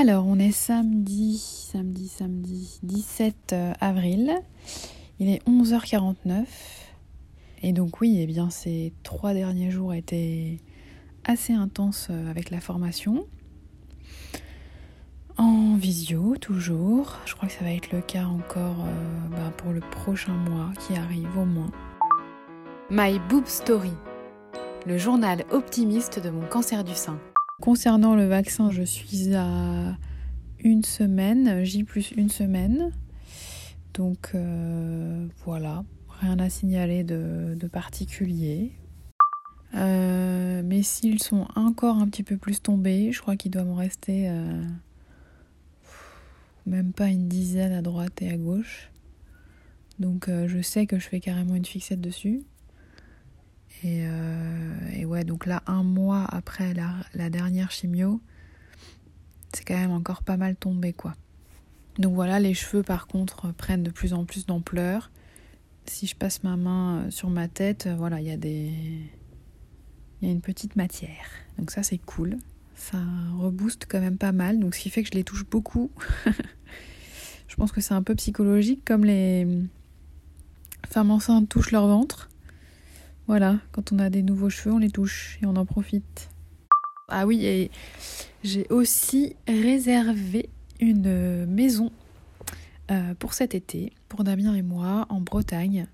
Alors, on est samedi, samedi, samedi 17 euh, avril. Il est 11h49. Et donc oui, eh bien ces trois derniers jours étaient assez intenses euh, avec la formation. En visio, toujours. Je crois que ça va être le cas encore euh, bah, pour le prochain mois qui arrive au moins. My Boob Story, le journal optimiste de mon cancer du sein. Concernant le vaccin, je suis à une semaine, J plus une semaine. Donc euh, voilà, rien à signaler de, particulier. Euh, mes cils sont encore un petit peu plus tombés. Je crois qu'il doit m'en rester euh, même pas une dizaine à droite et à gauche. Donc je sais que je fais carrément une fixette dessus. Euh, et, ouais, donc là, un mois après la, dernière chimio, c'est quand même encore pas mal tombé, quoi. Donc voilà, les cheveux, par contre, prennent de plus en plus d'ampleur. Si je passe ma main euh, sur ma tête, euh, voilà, il y a des... Il y a une petite matière. Donc ça, c'est cool. Ça rebooste quand même pas mal. Donc ce qui fait que je les touche beaucoup. je pense que c'est un peu psychologique, comme les femmes enceintes touchent leur ventre. Voilà, quand on a des nouveaux cheveux, on les touche et on en profite. Ah oui, et j'ai aussi réservé une maison euh, pour cet été, pour Damien et moi, en Bretagne.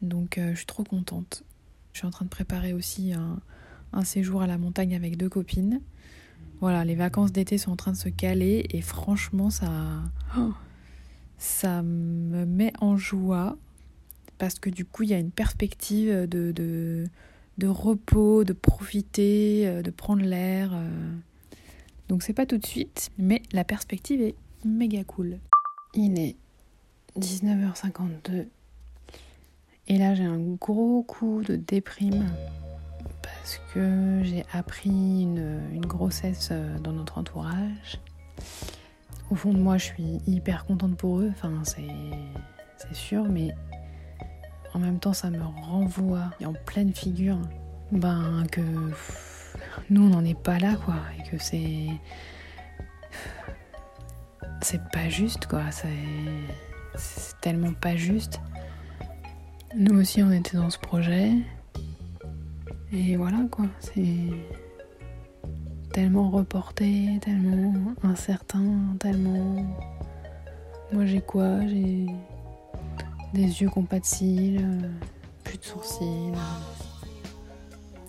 Donc euh, je suis trop contente. Je suis en train de préparer aussi un, séjour à la montagne avec deux copines. Voilà, les vacances d'été sont en train de se caler et franchement, ça, ça me met en joie parce que du coup il y a une perspective de, de, repos, de profiter, euh, de prendre l'air. Euh. Donc c'est pas tout de suite, mais la perspective est méga cool. Il est 19h52 et là j'ai un gros coup de déprime parce que j'ai appris une, une, grossesse euh, dans notre entourage. Au fond de moi je suis hyper contente pour eux, enfin c'est sûr, mais en même temps, ça me renvoie en pleine figure ben, que nous, on n'en est pas là, quoi. Et que c'est. C'est pas juste, quoi. C'est tellement pas juste. Nous aussi, on était dans ce projet. Et voilà, quoi. C'est tellement reporté, tellement incertain, tellement. Moi, j'ai quoi? J'ai des yeux qui n'ont pas de cils, euh, plus de sourcils.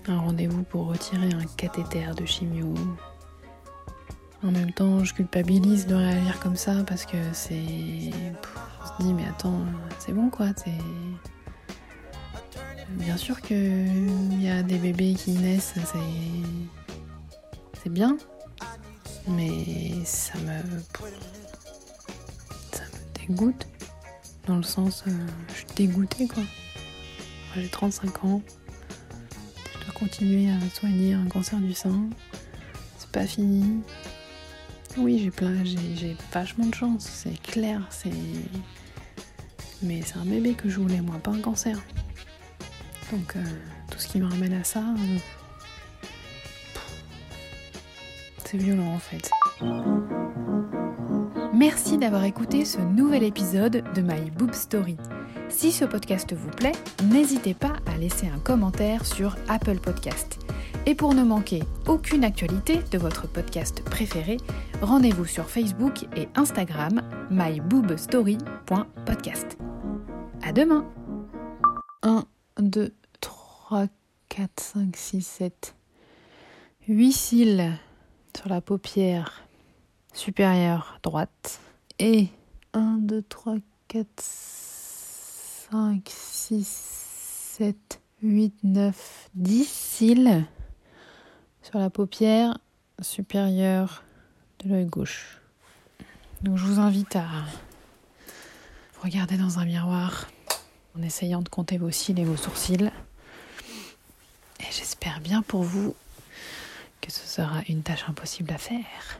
Un rendez-vous pour retirer un cathéter de chimio. En même temps, je culpabilise de réagir comme ça parce que c'est. On se dit, mais attends, c'est bon quoi, c'est. Bien sûr qu'il y a des bébés qui naissent, c'est. C'est bien. Mais ça me. Ça me dégoûte. Dans le sens, euh, je suis dégoûtée quoi. J'ai 35 ans. Je dois continuer à soigner un cancer du sein. C'est pas fini. Oui, j'ai plein, j'ai vachement de chance, c'est clair, c'est. Mais c'est un bébé que je voulais, moi, pas un cancer. Donc, euh, tout ce qui me ramène à ça. Euh, c'est violent en fait. Merci d'avoir écouté ce nouvel épisode de My Boob Story. Si ce podcast vous plaît, n'hésitez pas à laisser un commentaire sur Apple Podcast. Et pour ne manquer aucune actualité de votre podcast préféré, rendez-vous sur Facebook et Instagram myboobstory.podcast. À demain 1, 2, 3, 4, 5, 6, 7. 8 cils sur la paupière supérieure droite. Et 1, 2, 3, 4, 5, 6, 7, 8, 9, 10 cils sur la paupière supérieure de l'œil gauche. Donc je vous invite à regarder dans un miroir en essayant de compter vos cils et vos sourcils. Et j'espère bien pour vous que ce sera une tâche impossible à faire.